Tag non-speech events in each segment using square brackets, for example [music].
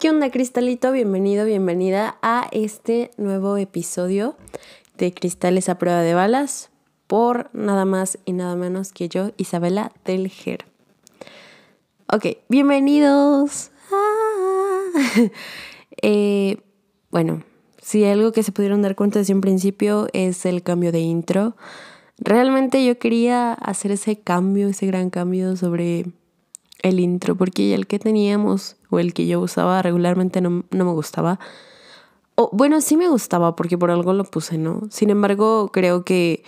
¿qué onda Cristalito? Bienvenido, bienvenida a este nuevo episodio de Cristales a prueba de balas por nada más y nada menos que yo, Isabela del Ger. Ok, bienvenidos. Ah. [laughs] Eh, bueno, si algo que se pudieron dar cuenta desde un principio es el cambio de intro. Realmente yo quería hacer ese cambio, ese gran cambio sobre el intro, porque el que teníamos o el que yo usaba regularmente no, me gustaba. O, bueno, sí me gustaba porque por algo lo puse, ¿no? Sin embargo, creo que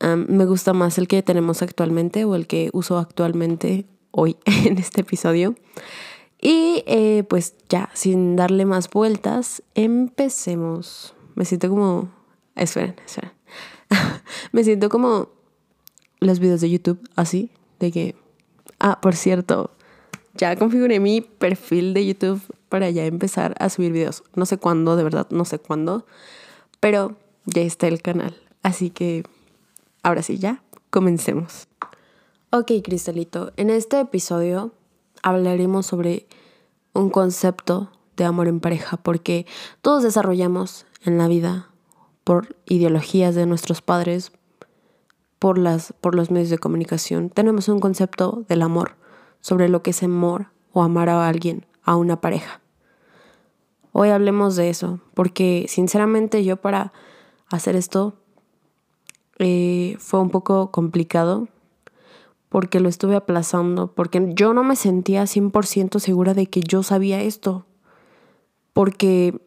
me gusta más el que tenemos actualmente o el que uso actualmente hoy [laughs] en este episodio. Y eh, pues ya, sin darle más vueltas, empecemos. Me siento como... Esperen, esperen. [laughs] me siento como los videos de YouTube, así, de que Ah, por cierto, ya configuré mi perfil de YouTube para ya empezar a subir videos. No sé cuándo, de verdad, no sé cuándo, pero ya está el canal. Así que ahora sí, ya, comencemos. Ok, Cristalito, en este episodio hablaremos sobre un concepto de amor en pareja, porque todos desarrollamos en la vida por ideologías de nuestros padres, por, las, por los medios de comunicación, tenemos un concepto del amor, sobre lo que es amor o amar a alguien, a una pareja. Hoy hablemos de eso, porque sinceramente yo para hacer esto eh, fue un poco complicado, porque lo estuve aplazando, porque yo no me sentía 100% segura de que yo sabía esto, porque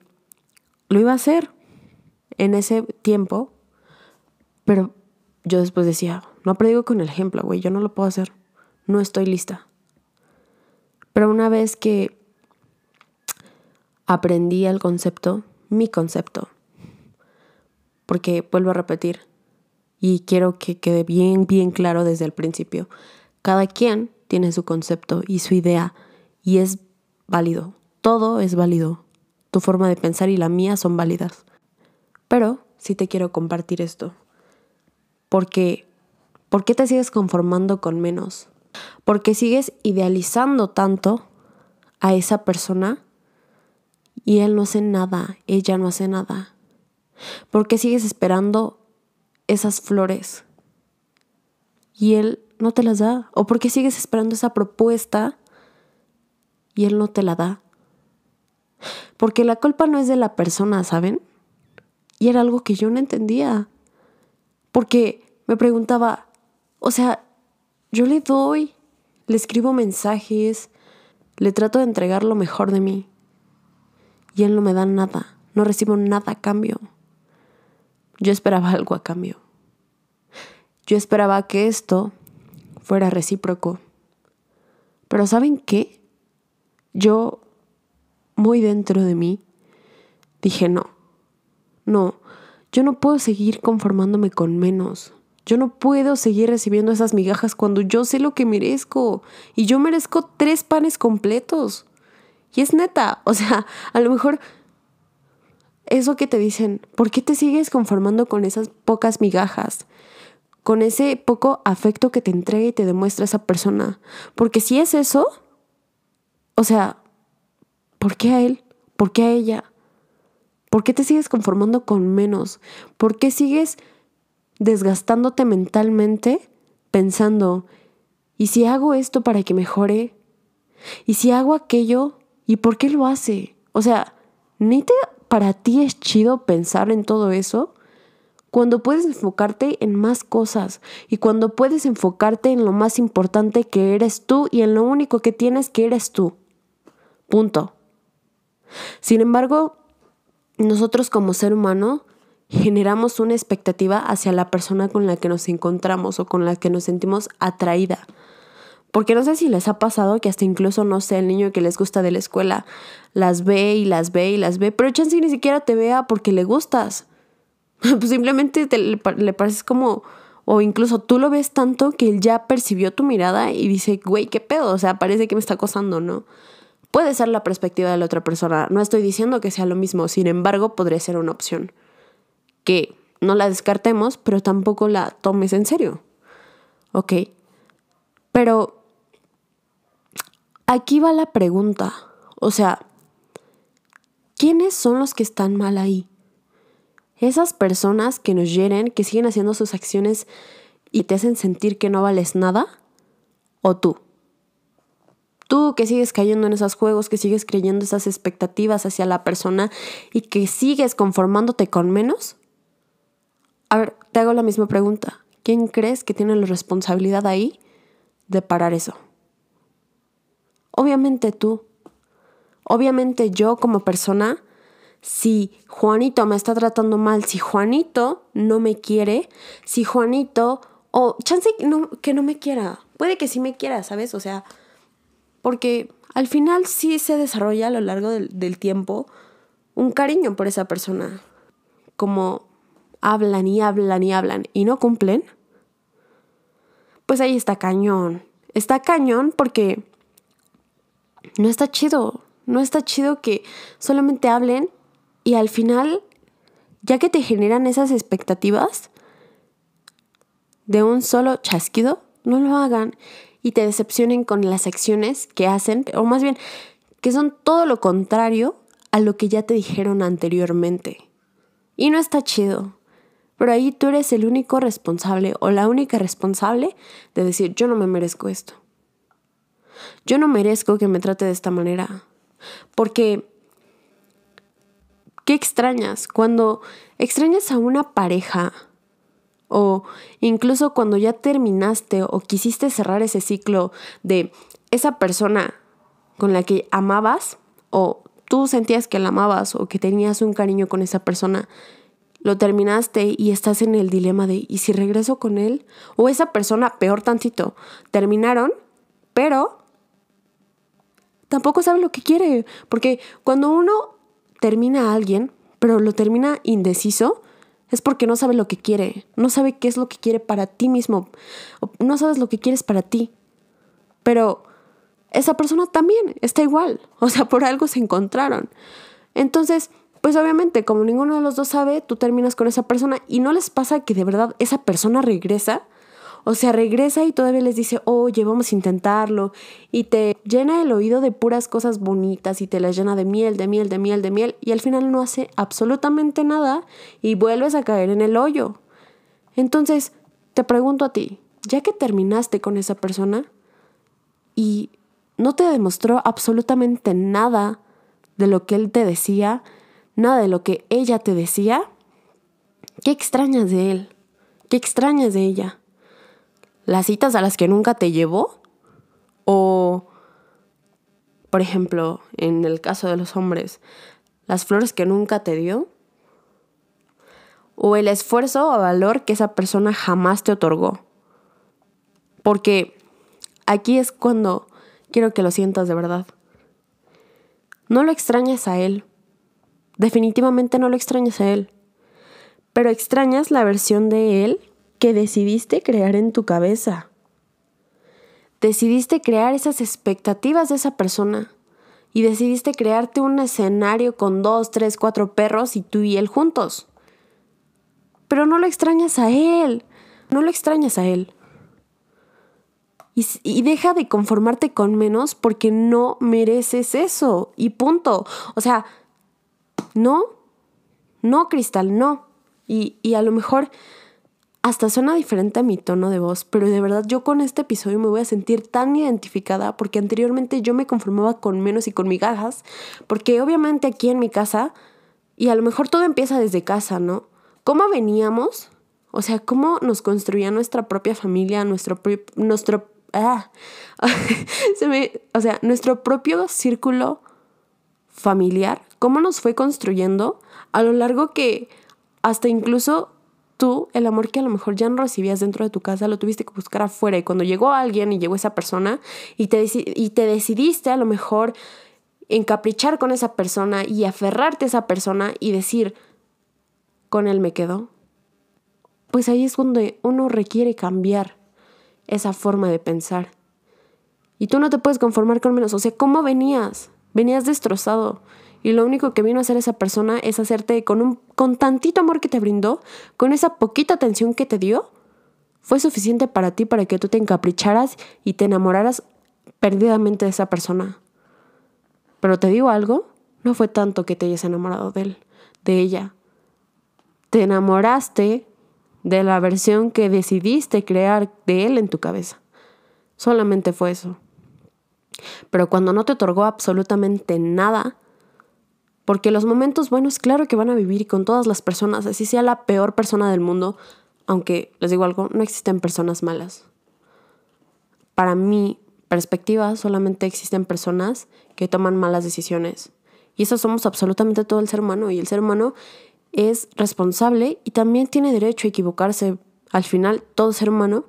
lo iba a hacer en ese tiempo, pero yo después decía, no predigo con el ejemplo, güey, yo no lo puedo hacer, no estoy lista. Pero una vez que aprendí el concepto, mi concepto, porque vuelvo a repetir, y quiero que quede bien, bien claro desde el principio, cada quien tiene su concepto y su idea, y es válido, todo es válido, tu forma de pensar y la mía son válidas. Pero sí te quiero compartir esto. Porque, ¿por qué te sigues conformando con menos? Porque sigues idealizando tanto a esa persona y él no hace nada, ella no hace nada. ¿Por qué sigues esperando esas flores y él no te las da? ¿O por qué sigues esperando esa propuesta y él no te la da? Porque la culpa no es de la persona, ¿saben? Y era algo que yo no entendía. Porque me preguntaba, o sea, yo le doy, le escribo mensajes, le trato de entregar lo mejor de mí. Y él no me da nada, no recibo nada a cambio. Yo esperaba [laughs] algo a cambio. Yo esperaba que esto fuera recíproco. Pero ¿saben qué? Yo, muy dentro de mí, dije no, no, yo no puedo seguir conformándome con menos. Yo no puedo seguir recibiendo esas migajas cuando yo sé lo que merezco. Y yo merezco tres panes completos. Y es neta. [laughs] O sea, a lo mejor eso que te dicen, ¿por qué te sigues conformando con esas pocas migajas? Con ese poco afecto que te entrega y te demuestra esa persona. Porque si es eso, o sea, ¿por qué a él? ¿Por qué a ella? ¿Por qué te sigues conformando con menos? ¿Por qué sigues desgastándote mentalmente pensando, ¿y si hago esto para que mejore? ¿Y si hago aquello? ¿Y por qué lo hace? O sea, ¿ni te para ti es chido pensar en todo eso? Cuando puedes enfocarte en más cosas y cuando puedes enfocarte en lo más importante que eres tú y en lo único que tienes que eres tú. Punto. Sin embargo, nosotros como ser humano generamos una expectativa hacia la persona con la que nos encontramos o con la que nos sentimos atraída. Porque no sé si les ha pasado que hasta incluso, no sé, el niño que les gusta de la escuela las ve y las ve y las ve, pero chance ni siquiera te vea porque le gustas. [laughs] pues simplemente le, le pareces como, o incluso tú lo ves tanto que él ya percibió tu mirada y dice, güey, ¿qué pedo? O sea, parece que me está acosando, ¿no? Puede ser la perspectiva de la otra persona. No estoy diciendo que sea lo mismo, sin embargo, podría ser una opción. Que no la descartemos, pero tampoco la tomes en serio. ¿Ok? Pero aquí va la pregunta. O sea, ¿quiénes son los que están mal ahí? Esas personas que nos hieren, que siguen haciendo sus acciones y te hacen sentir que no vales nada, o tú. Tú que sigues cayendo en esos juegos, que sigues creyendo esas expectativas hacia la persona y que sigues conformándote con menos. A ver, te hago la misma pregunta. ¿Quién crees que tiene la responsabilidad ahí de parar eso? Obviamente tú. Obviamente yo como persona, si Juanito me está tratando mal, si Juanito no me quiere, si Juanito, o chance que no me quiera, puede que sí me quiera, ¿sabes? O sea, porque al final sí se desarrolla a lo largo del, del tiempo un cariño por esa persona. Como hablan y hablan y hablan y no cumplen, pues ahí está cañón. Está cañón porque no está chido. No está chido que solamente hablen y al final, ya que te generan esas expectativas de un solo chasquido, no lo hagan y te decepcionen con las acciones que hacen, o más bien, que son todo lo contrario a lo que ya te dijeron anteriormente. Y no está chido. Pero ahí tú eres el único responsable o la única responsable de decir, yo no me merezco esto. Yo no merezco que me trate de esta manera. Porque, ¿qué extrañas? Cuando extrañas a una pareja o incluso cuando ya terminaste o quisiste cerrar ese ciclo de esa persona con la que amabas o tú sentías que la amabas o que tenías un cariño con esa persona, lo terminaste y estás en el dilema de ¿y si regreso con él? O esa persona, peor tantito, terminaron, pero tampoco sabe lo que quiere, porque cuando uno termina a alguien, pero lo termina indeciso, es porque no sabe lo que quiere, no sabe qué es lo que quiere para ti mismo, no sabes lo que quieres para ti. Pero esa persona también está igual, [laughs] o sea, por algo se encontraron. Entonces, pues obviamente, como ninguno de los dos sabe, tú terminas con esa persona y no les pasa que de verdad esa persona regresa. O sea, regresa y todavía les dice, oye, vamos a intentarlo. Y te llena el oído de puras cosas bonitas y te las llena de miel, de miel, de miel, de miel. Y al final no hace absolutamente nada y vuelves a caer en el hoyo. Entonces, te pregunto a ti, ya que terminaste con esa persona y no te demostró absolutamente nada de lo que él te decía, nada de lo que ella te decía, ¿qué extrañas de él? ¿Qué extrañas de ella? ¿Las citas a las que nunca te llevó? ¿O, por ejemplo, en el caso de los hombres, las flores que nunca te dio? ¿O el esfuerzo o valor que esa persona jamás te otorgó? Porque aquí es cuando quiero que lo sientas de verdad. No lo extrañas a él, Definitivamente no lo extrañas a él, pero extrañas la versión de él que decidiste crear en tu cabeza. Decidiste crear esas expectativas de esa persona y decidiste crearte un escenario con dos, tres, cuatro perros y tú y él juntos. Pero no lo extrañas a él, no lo extrañas a él. Y, y, deja de conformarte con menos porque no mereces eso. Y punto. O sea, no, no, Cristal, no. Y, y a lo mejor hasta suena diferente a mi tono de voz, pero de verdad yo con este episodio me voy a sentir tan identificada porque anteriormente yo me conformaba con menos y con migajas, porque obviamente aquí en mi casa, y a lo mejor todo empieza desde casa, ¿no? ¿Cómo veníamos? O sea, cómo nos construía nuestra propia familia, nuestro, nuestro, ah, [laughs] se me, o sea, nuestro propio círculo familiar, cómo nos fue construyendo a lo largo que hasta incluso tú, el amor que a lo mejor ya no recibías dentro de tu casa, lo tuviste que buscar afuera. Y cuando llegó alguien y llegó esa persona y te, y te decidiste a lo mejor encaprichar con esa persona y aferrarte a esa persona y decir, con él me quedo, pues ahí es donde uno requiere cambiar esa forma de pensar. Y tú no te puedes conformar con menos. O sea, ¿cómo venías? Venías destrozado. Y lo único que vino a hacer esa persona es hacerte con un con tantito amor que te brindó, con esa poquita atención que te dio, fue suficiente para ti para que tú te encapricharas y te enamoraras perdidamente de esa persona. Pero te digo algo, no fue tanto que te hayas enamorado de él, de ella. Te enamoraste de la versión que decidiste crear de él en tu cabeza. Solamente fue eso. Pero cuando no te otorgó absolutamente nada, porque los momentos buenos, claro que van a vivir con todas las personas, así sea la peor persona del mundo, aunque les digo algo, no existen personas malas. Para mi perspectiva, solamente existen personas que toman malas decisiones. Y eso somos absolutamente todo el ser humano. Y el ser humano es responsable y también tiene derecho a equivocarse. Al final, todo ser humano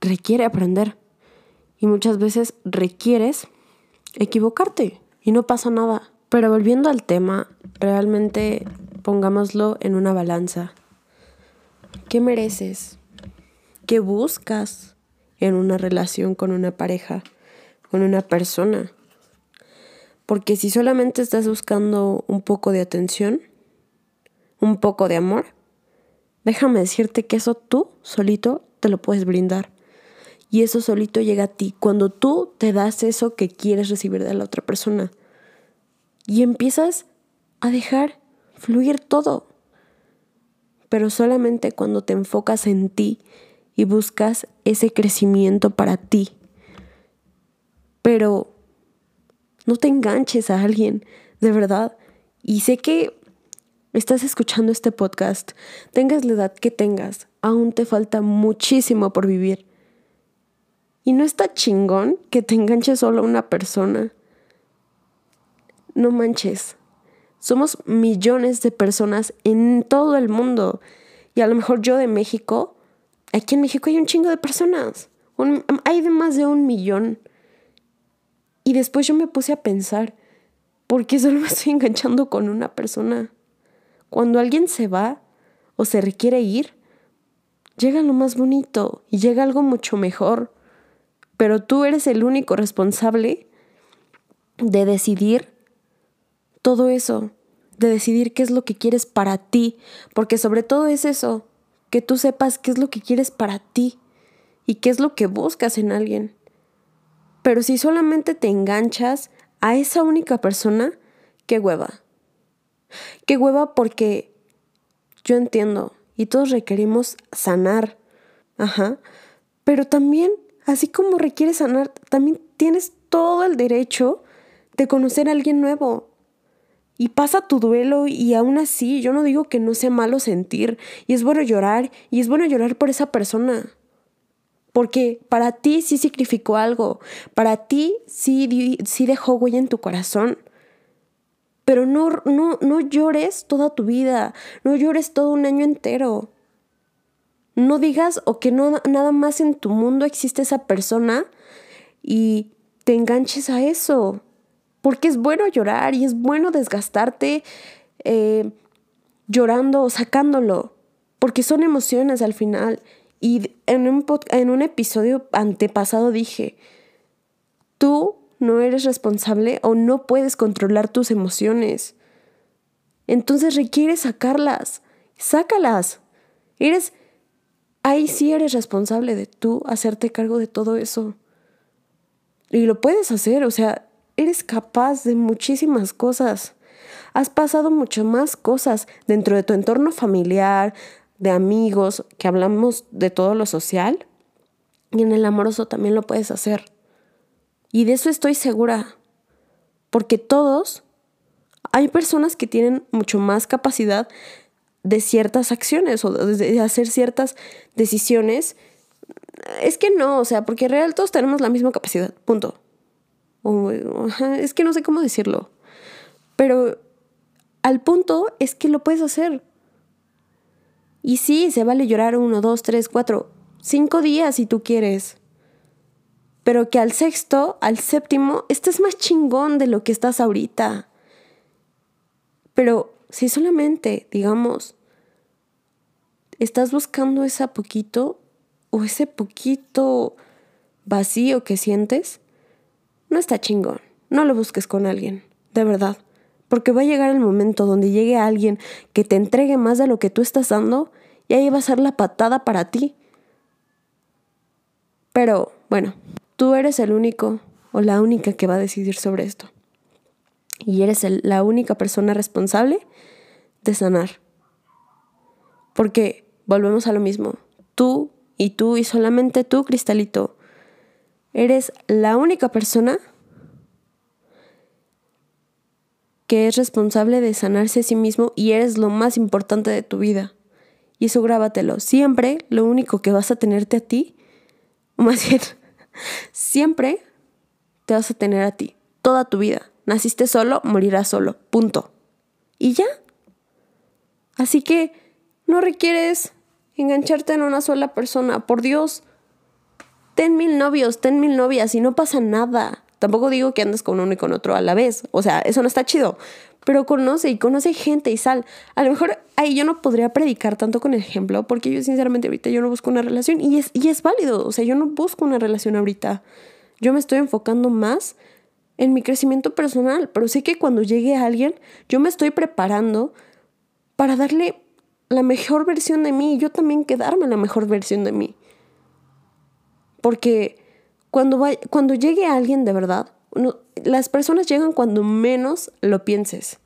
requiere aprender. Y muchas veces requieres equivocarte y no pasa nada. Pero volviendo al tema, realmente pongámoslo en una balanza. ¿Qué mereces? ¿Qué buscas en una relación con una pareja, con una persona? Porque si solamente estás buscando un poco de atención, un poco de amor, déjame decirte que eso tú solito te lo puedes brindar. Y eso solito llega a ti cuando tú te das eso que quieres recibir de la otra persona. Y empiezas a dejar fluir todo. Pero solamente cuando te enfocas en ti y buscas ese crecimiento para ti. Pero no te enganches a alguien, de verdad. Y sé que estás escuchando este podcast, tengas la edad que tengas, aún te falta muchísimo por vivir. Y no está chingón que te enganches solo a una persona. No manches. Somos millones de personas en todo el mundo. Y a lo mejor yo de México, aquí en México hay un chingo de personas. hay de más de un millón. Y después yo me puse a pensar, ¿por qué solo me estoy enganchando con una persona? Cuando alguien se va o se requiere ir, llega lo más bonito y llega algo mucho mejor pero tú eres el único responsable de decidir todo eso, de decidir qué es lo que quieres para ti, porque sobre todo es eso, que tú sepas qué es lo que quieres para ti y qué es lo que buscas en alguien. Pero si solamente te enganchas a esa única persona, qué hueva. Qué hueva porque yo entiendo y todos requerimos sanar. Ajá. Pero también Así como requieres sanar, también tienes todo el derecho de conocer a alguien nuevo. Y pasa tu duelo y aún así yo no digo que no sea malo sentir y es bueno llorar y es bueno llorar por esa persona. Porque para ti sí significó algo, para ti sí, sí dejó huella en tu corazón. Pero no, no, no llores toda tu vida, no llores todo un año entero. No digas o que no, nada más en tu mundo existe esa persona y te enganches a eso. Porque es bueno llorar y es bueno desgastarte eh, llorando o sacándolo. Porque son emociones al final. Y en un, en un episodio antepasado dije, tú no eres responsable o no puedes controlar tus emociones. Entonces requieres sacarlas. Sácalas. Eres ahí sí eres responsable de tú hacerte cargo de todo eso. Y lo puedes hacer, o sea, eres capaz de muchísimas cosas. Has pasado mucho más cosas dentro de tu entorno familiar, de amigos, que hablamos de todo lo social. Y en el amoroso también lo puedes hacer. Y de eso estoy segura. Porque todos, hay personas que tienen mucho más capacidad de ciertas acciones o de hacer ciertas decisiones. Es que no, o sea, porque en real todos tenemos la misma capacidad, punto. Es que no sé cómo decirlo. Pero al punto es que lo puedes hacer. Y sí, se vale llorar uno, dos, tres, cuatro, cinco días si tú quieres. Pero que al sexto, al séptimo, estés más chingón de lo que estás ahorita. Pero si solamente, digamos, estás buscando ese poquito o ese poquito vacío que sientes, no está chingón. No lo busques con alguien, de verdad. Porque va a llegar el momento donde llegue alguien que te entregue más de lo que tú estás dando y ahí va a ser la patada para ti. Pero, bueno, tú eres el único o la única que va a decidir sobre esto. Y eres la única persona responsable de sanar. Porque volvemos a lo mismo. Tú y tú y solamente tú, Cristalito, eres la única persona que es responsable de sanarse a sí mismo y eres lo más importante de tu vida. Y eso grábatelo. Siempre lo único que vas a tenerte a ti, o más bien, [laughs] siempre te vas a tener a ti, toda tu vida. Naciste solo, morirás solo, punto. Y ya. Así que no requieres engancharte en una sola persona, por Dios. Ten mil novios, ten mil novias y no pasa nada. Tampoco digo que andes con uno y con otro a la vez. O sea, eso no está chido. Pero conoce y conoce gente y sal. A lo mejor ahí yo no podría predicar tanto con el ejemplo, porque yo sinceramente ahorita yo no busco una relación y es, y es válido. O sea, yo no busco una relación ahorita. Yo me estoy enfocando más en mi crecimiento personal, pero sé que cuando llegue alguien, yo me estoy preparando para darle la mejor versión de mí y yo también quedarme la mejor versión de mí. Porque cuando, cuando llegue alguien de verdad, las personas llegan cuando menos lo pienses.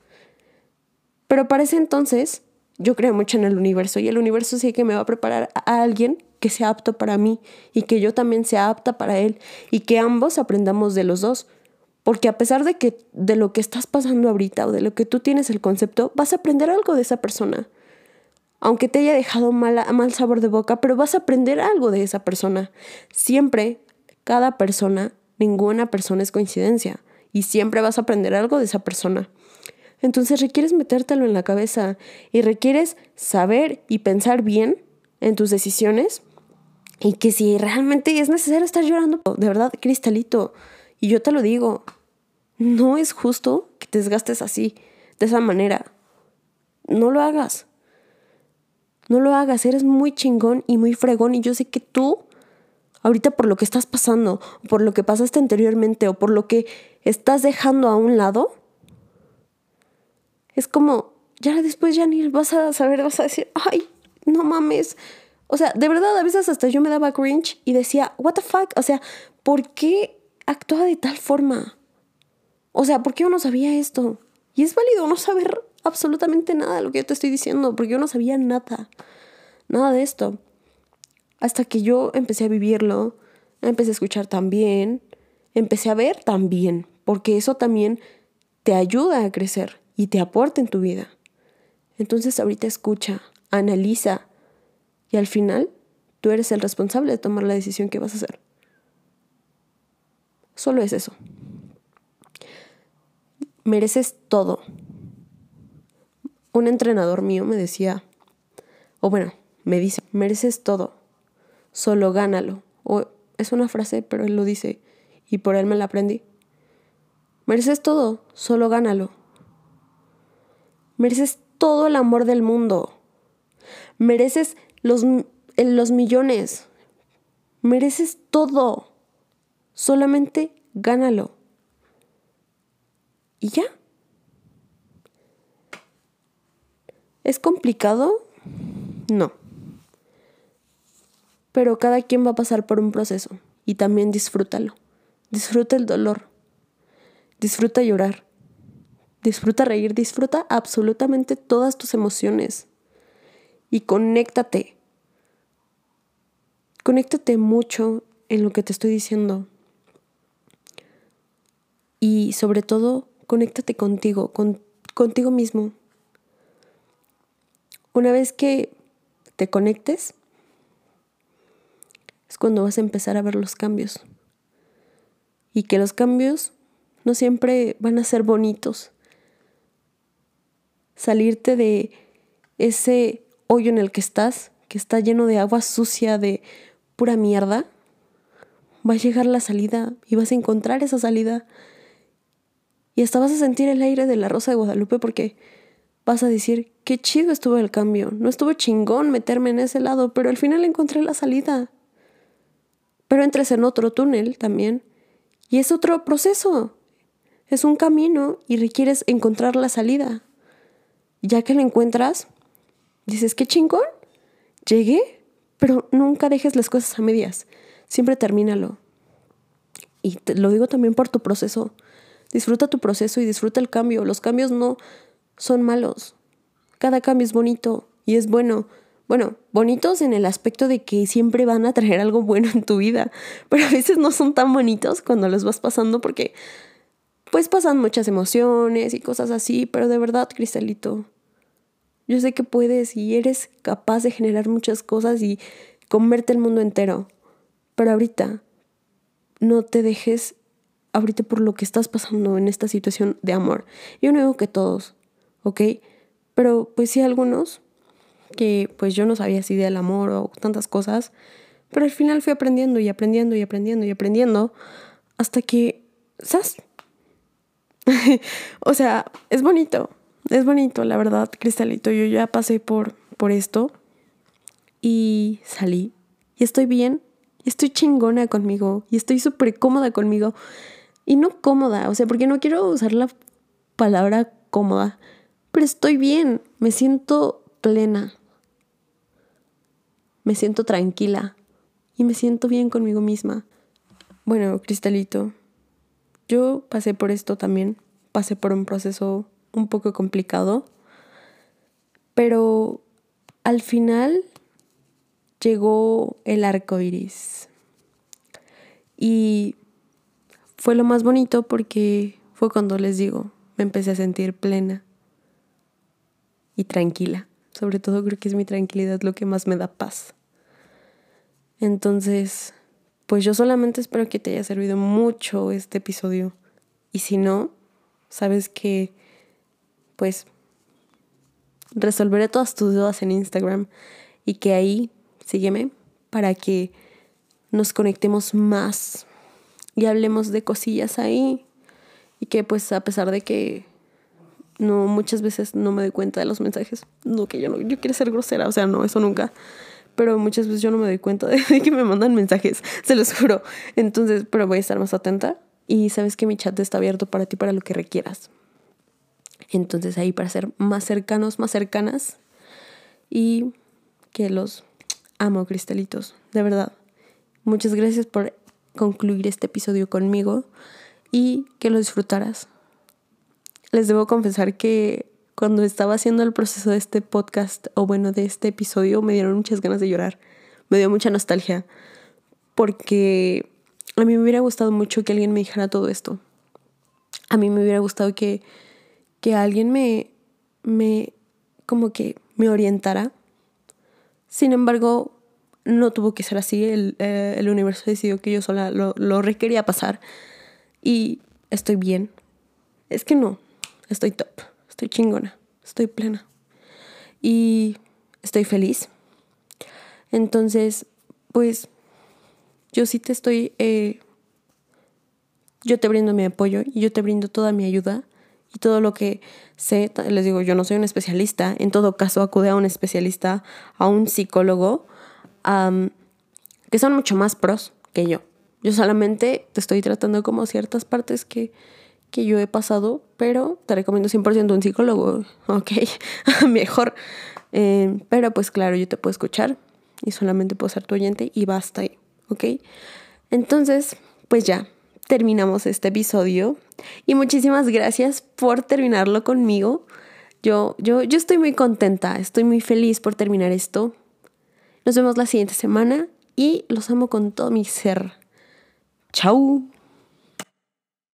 Pero para ese entonces, yo creo mucho en el universo y el universo sí que me va a preparar a alguien que sea apto para mí y que yo también sea apta para él y que ambos aprendamos de los dos. Porque a pesar de que de lo que estás pasando ahorita o de lo que tú tienes el concepto, vas a aprender algo de esa persona. Aunque te haya dejado mal, sabor de boca, pero vas a aprender algo de esa persona. Siempre cada persona, ninguna persona es coincidencia y siempre vas a aprender algo de esa persona. Entonces requieres metértelo en la cabeza y requieres saber y pensar bien en tus decisiones y que si realmente es necesario estar llorando, de verdad, cristalito, y yo te lo digo, no es justo que te desgastes así, de esa manera. No lo hagas. No lo hagas, eres muy chingón y muy fregón y yo sé que tú ahorita por lo que estás pasando, por lo que pasaste anteriormente o por lo que estás dejando a un lado, es como, ya después ya vas a saber, vas a decir, ay, no mames. O sea, de verdad, a veces hasta yo me daba cringe y decía, what the fuck, o sea, ¿por qué actúa de tal forma? O sea, ¿por qué yo no sabía esto? Y es válido no saber absolutamente nada de lo que yo te estoy diciendo, porque yo no sabía nada, nada de esto. Hasta que yo empecé a vivirlo, empecé a escuchar también, empecé a ver también, porque eso también te ayuda a crecer y te aporta en tu vida. Entonces ahorita escucha, analiza y al final tú eres el responsable de tomar la decisión que vas a hacer. Solo es eso. Mereces todo. Un entrenador mío me decía, o bueno, me dice, mereces todo solo gánalo. O es una frase, pero él lo dice y por él me la aprendí. Mereces todo, solo gánalo. Mereces todo el amor del mundo. Mereces los, los millones. Mereces todo. Solamente gánalo. ¿Y ya? ¿Es complicado? No pero cada quien va a pasar por un proceso y también disfrútalo. Disfruta el dolor, disfruta llorar, disfruta reír, disfruta absolutamente todas tus emociones y conéctate. Conéctate mucho en lo que te estoy diciendo. Y sobre todo, conéctate contigo, con, contigo mismo. Una vez que te conectes, es cuando vas a empezar a ver los cambios. Y que los cambios no siempre van a ser bonitos. Salirte de ese hoyo en el que estás, que está lleno de agua sucia, de pura mierda, va a llegar la salida y vas a encontrar esa salida. Y hasta vas a sentir el aire de la Rosa de Guadalupe porque vas a decir, qué chido estuvo el cambio. No estuvo chingón meterme en ese lado, pero al final encontré la salida pero entres en otro túnel también y es otro proceso. Es un camino y requieres encontrar la salida. Ya que la encuentras, dices, qué chingón, llegué, pero nunca dejes las cosas a medias. Siempre termínalo. Y te lo digo también por tu proceso. Disfruta tu proceso y disfruta el cambio. Los cambios no son malos. Cada cambio es bonito y es bueno. Bueno, bonitos en el aspecto de que siempre van a traer algo bueno en tu vida, [laughs] pero a veces no son tan bonitos cuando los vas pasando porque pues pasan muchas emociones y cosas así, pero de verdad, Cristalito, yo sé que puedes y eres capaz de generar muchas cosas y comerte el mundo entero, pero ahorita no te dejes ahorita por lo que estás pasando en esta situación de amor. Yo no digo que todos, ¿ok? Pero pues sí algunos que pues yo no sabía así del amor o tantas cosas, pero al final fui aprendiendo y aprendiendo y aprendiendo y aprendiendo hasta que, ¿sabes? [laughs] o sea, es bonito, es bonito, la verdad, Cristalito, yo ya pasé por, por esto y salí y estoy bien, estoy chingona conmigo y estoy súper cómoda conmigo. Y no cómoda, o sea, porque no quiero usar la palabra cómoda, pero estoy bien, me siento plena, me siento tranquila y me siento bien conmigo misma. Bueno, Cristalito, yo pasé por esto también, pasé por un proceso un poco complicado, pero al final llegó el arco iris. Y fue lo más bonito porque fue cuando les digo, me empecé a sentir plena y tranquila. Sobre todo creo que es mi tranquilidad lo que más me da paz. Entonces, pues yo solamente espero que te haya servido mucho este episodio. Y si no, sabes que, pues, resolveré todas tus dudas en Instagram y que ahí sígueme para que nos conectemos más y hablemos de cosillas ahí. Y que pues a pesar de que no muchas veces no me doy cuenta de los mensajes, no que yo no yo quiero ser grosera, o sea, no, eso nunca pero muchas veces yo no me doy cuenta de, que me mandan mensajes, [laughs] se los juro. Entonces, pero voy a estar más atenta y sabes que mi chat está abierto para ti para lo que requieras. Entonces ahí para ser más cercanos, más cercanas y que los amo, cristalitos, de verdad. Muchas gracias por concluir este episodio conmigo y que lo disfrutaras. Les debo confesar que cuando estaba haciendo el proceso de este podcast, o bueno, de este episodio, me dieron muchas ganas de llorar. Me dio mucha nostalgia. Porque a mí me hubiera gustado mucho que alguien me dijera todo esto. A mí me hubiera gustado que, que alguien me, me, como que me orientara. Sin embargo, no tuvo que ser así. El, eh, el universo decidió que yo sola lo, lo requería pasar. Y estoy bien. Es que no, estoy top estoy chingona, estoy plena y estoy feliz. Entonces, pues yo sí te estoy, eh, yo te brindo mi apoyo y yo te brindo toda mi ayuda y todo lo que sé. Les digo, yo no soy un especialista, en todo caso acude a un especialista, a un psicólogo, que son mucho más pros que yo. Yo solamente te estoy tratando como ciertas partes que que yo he pasado, pero te recomiendo 100% un psicólogo, [laughs] ok, [laughs] mejor. Eh, pero pues claro, yo te puedo escuchar y solamente puedo ser tu oyente y basta ok. Entonces, pues ya, terminamos este episodio y muchísimas gracias por terminarlo conmigo. Yo, yo, yo estoy muy contenta, estoy muy feliz por terminar esto. Nos vemos la siguiente semana y los amo con todo mi ser. Chao.